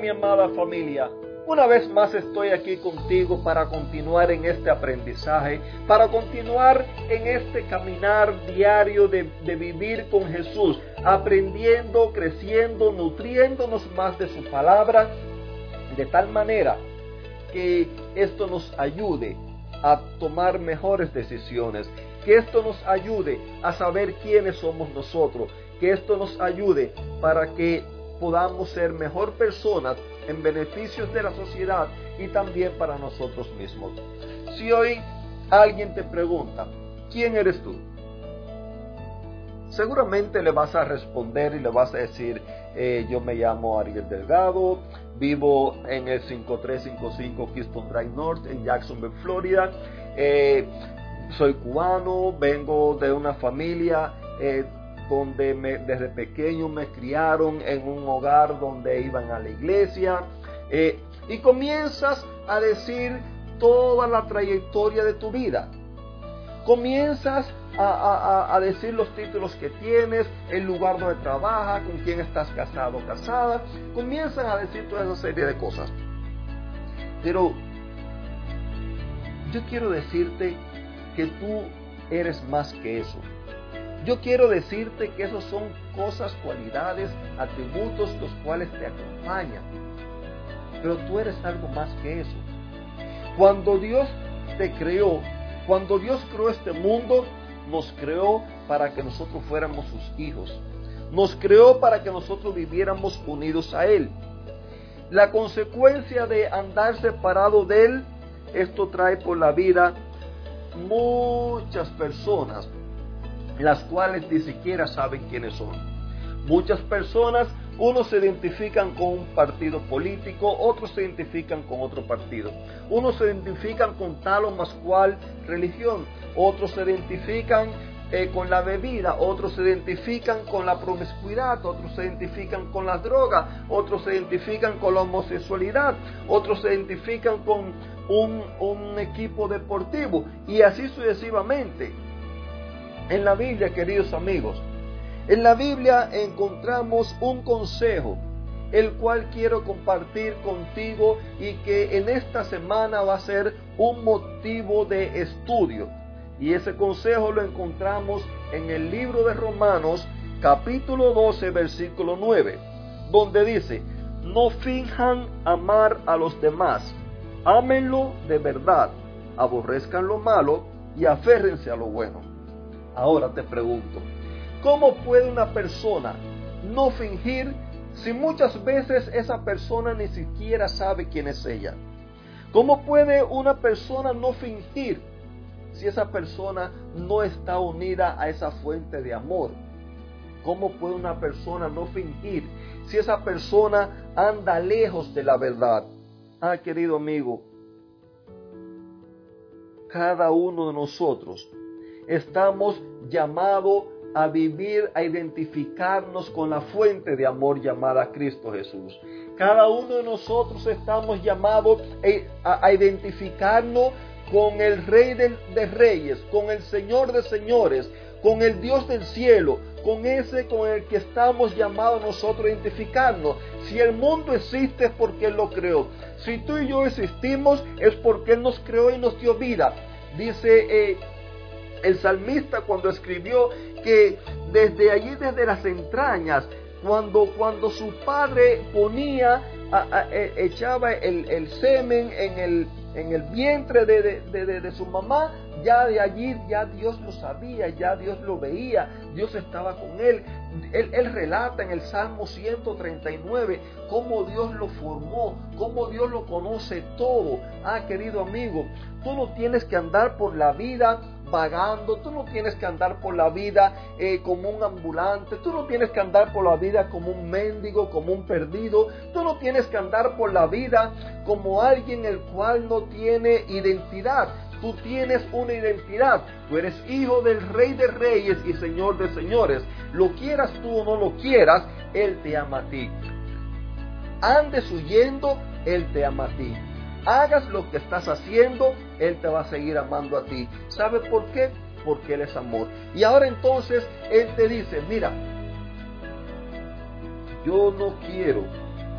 Mi amada familia, una vez más estoy aquí contigo para continuar en este aprendizaje, para continuar en este caminar diario de, vivir con Jesús, aprendiendo, creciendo, nutriéndonos más de su palabra, de tal manera que esto nos ayude a tomar mejores decisiones, que esto nos ayude a saber quiénes somos nosotros, que esto nos ayude para que podamos ser mejor personas en beneficios de la sociedad y también para nosotros mismos. Si hoy alguien te pregunta, ¿quién eres tú? Seguramente le vas a responder y le vas a decir, eh, yo me llamo Ariel Delgado, vivo en el 5355 Keystone Drive North en Jacksonville, Florida. Eh, soy cubano, vengo de una familia eh, donde desde pequeño me criaron en un hogar donde iban a la iglesia. Eh, y comienzas a decir toda la trayectoria de tu vida. Comienzas a, decir los títulos que tienes, el lugar donde trabajas, con quién estás casado o casada. Comienzan a decir toda esa serie de cosas. Pero yo quiero decirte que tú eres más que eso. Yo quiero decirte que esos son cosas, cualidades, atributos los cuales te acompañan. Pero tú eres algo más que eso. Cuando Dios te creó, cuando Dios creó este mundo, nos creó para que nosotros fuéramos sus hijos. Nos creó para que nosotros viviéramos unidos a Él. La consecuencia de andar separado de Él, esto trae por la vida muchas personas, las cuales ni siquiera saben quiénes son. Muchas personas, unos se identifican con un partido político, otros se identifican con otro partido. Unos se identifican con tal o más cual religión, otros se identifican eh, con la bebida, otros se identifican con la promiscuidad, otros se identifican con la droga, otros se identifican con la homosexualidad, otros se identifican con un, un equipo deportivo y así sucesivamente. En la Biblia, queridos amigos, en la Biblia encontramos un consejo, el cual quiero compartir contigo y que en esta semana va a ser un motivo de estudio. Y ese consejo lo encontramos en el libro de Romanos capítulo 12 versículo 9, donde dice, no finjan amar a los demás, ámenlo de verdad, aborrezcan lo malo y aférrense a lo bueno. Ahora te pregunto, ¿cómo puede una persona no fingir si muchas veces esa persona ni siquiera sabe quién es ella? ¿Cómo puede una persona no fingir si esa persona no está unida a esa fuente de amor? ¿Cómo puede una persona no fingir si esa persona anda lejos de la verdad? Ah, querido amigo, cada uno de nosotros estamos llamados a vivir, a identificarnos con la fuente de amor llamada Cristo Jesús. Cada uno de nosotros estamos llamados a, identificarnos con el Rey de, Reyes, con el Señor de Señores, con el Dios del cielo, con ese con el que estamos llamados nosotros a identificarnos. Si el mundo existe es porque Él lo creó. Si tú y yo existimos es porque Él nos creó y nos dio vida. Dice eh, el salmista cuando escribió que desde allí, desde las entrañas, cuando, cuando su padre ponía, e, echaba el, semen en el, en el vientre de, su mamá, ya de allí, ya Dios lo sabía, ya Dios lo veía, Dios estaba con él. Él, relata en el Salmo 139 cómo Dios lo formó, cómo Dios lo conoce todo. Ah, querido amigo, tú no tienes que andar por la vida vagando, tú no tienes que andar por la vida eh, como un ambulante, tú no tienes que andar por la vida como un mendigo, como un perdido, tú no tienes que andar por la vida como alguien el cual no tiene identidad. Tú tienes una identidad, tú eres hijo del rey de reyes y señor de señores. Lo quieras tú o no lo quieras, Él te ama a ti. Andes huyendo, Él te ama a ti hagas lo que estás haciendo, Él te va a seguir amando a ti. ¿Sabes por qué? Porque Él es amor. Y ahora entonces Él te dice, mira, yo no quiero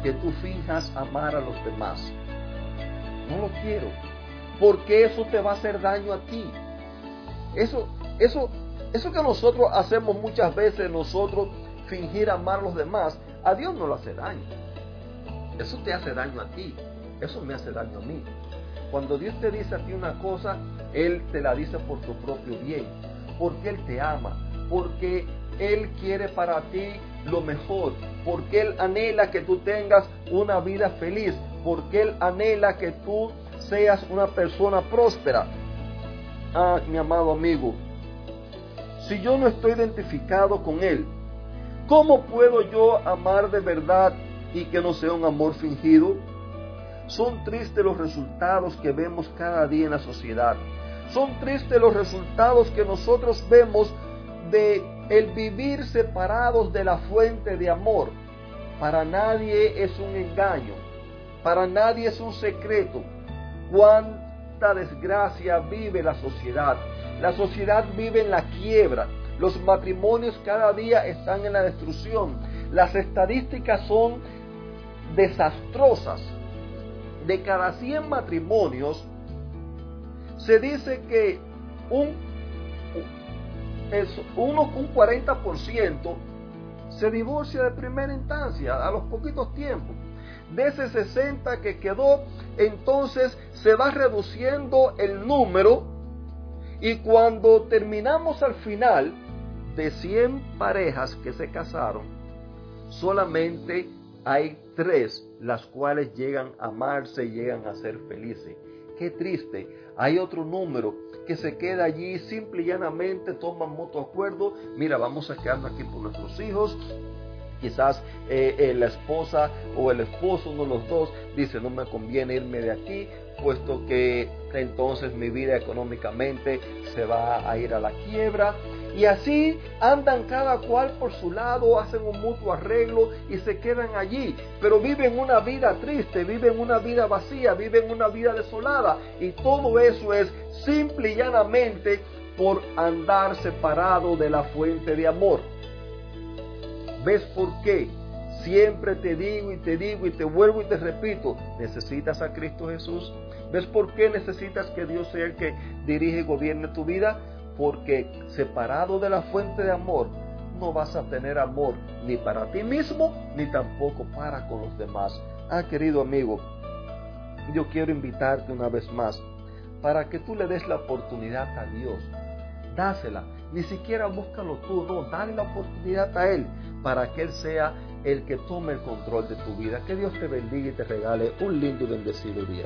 que tú finjas amar a los demás. No lo quiero, porque eso te va a hacer daño a ti. Eso, eso, eso que nosotros hacemos muchas veces, nosotros fingir amar a los demás, a Dios no le hace daño. Eso te hace daño a ti, eso me hace daño a mí. Cuando Dios te dice a ti una cosa, Él te la dice por tu propio bien, porque Él te ama, porque Él quiere para ti lo mejor, porque Él anhela que tú tengas una vida feliz, porque Él anhela que tú seas una persona próspera. Ah, mi amado amigo, si yo no estoy identificado con Él, ¿cómo puedo yo amar de verdad y que no sea un amor fingido? Son tristes los resultados que vemos cada día en la sociedad. Son tristes los resultados que nosotros vemos de el vivir separados de la fuente de amor. Para nadie es un engaño, para nadie es un secreto. Cuánta desgracia vive la sociedad. La sociedad vive en la quiebra. Los matrimonios cada día están en la destrucción. Las estadísticas son desastrosas de cada 100 matrimonios, se dice que un, uno, un 40% se divorcia de primera instancia a los poquitos tiempos. De ese 60 que quedó, entonces se va reduciendo el número y cuando terminamos al final de 100 parejas que se casaron, solamente hay tres las cuales llegan a amarse y llegan a ser felices. Qué triste. Hay otro número que se queda allí simple y llanamente, toman mutuo acuerdo. Mira, vamos a quedarnos aquí por nuestros hijos. Quizás eh, eh, la esposa o el esposo, uno de los dos, dice, no me conviene irme de aquí, puesto que entonces mi vida económicamente se va a ir a la quiebra. Y así andan cada cual por su lado, hacen un mutuo arreglo y se quedan allí. Pero viven una vida triste, viven una vida vacía, viven una vida desolada. Y todo eso es simple y llanamente por andar separado de la fuente de amor. ¿Ves por qué? Siempre te digo y te digo y te vuelvo y te repito, necesitas a Cristo Jesús. ¿Ves por qué necesitas que Dios sea el que dirige y gobierne tu vida? porque separado de la fuente de amor no vas a tener amor ni para ti mismo ni tampoco para con los demás. Ah, querido amigo, yo quiero invitarte una vez más para que tú le des la oportunidad a Dios. Dásela, ni siquiera búscalo tú, no, dale la oportunidad a Él para que Él sea el que tome el control de tu vida. Que Dios te bendiga y te regale un lindo y bendecido día.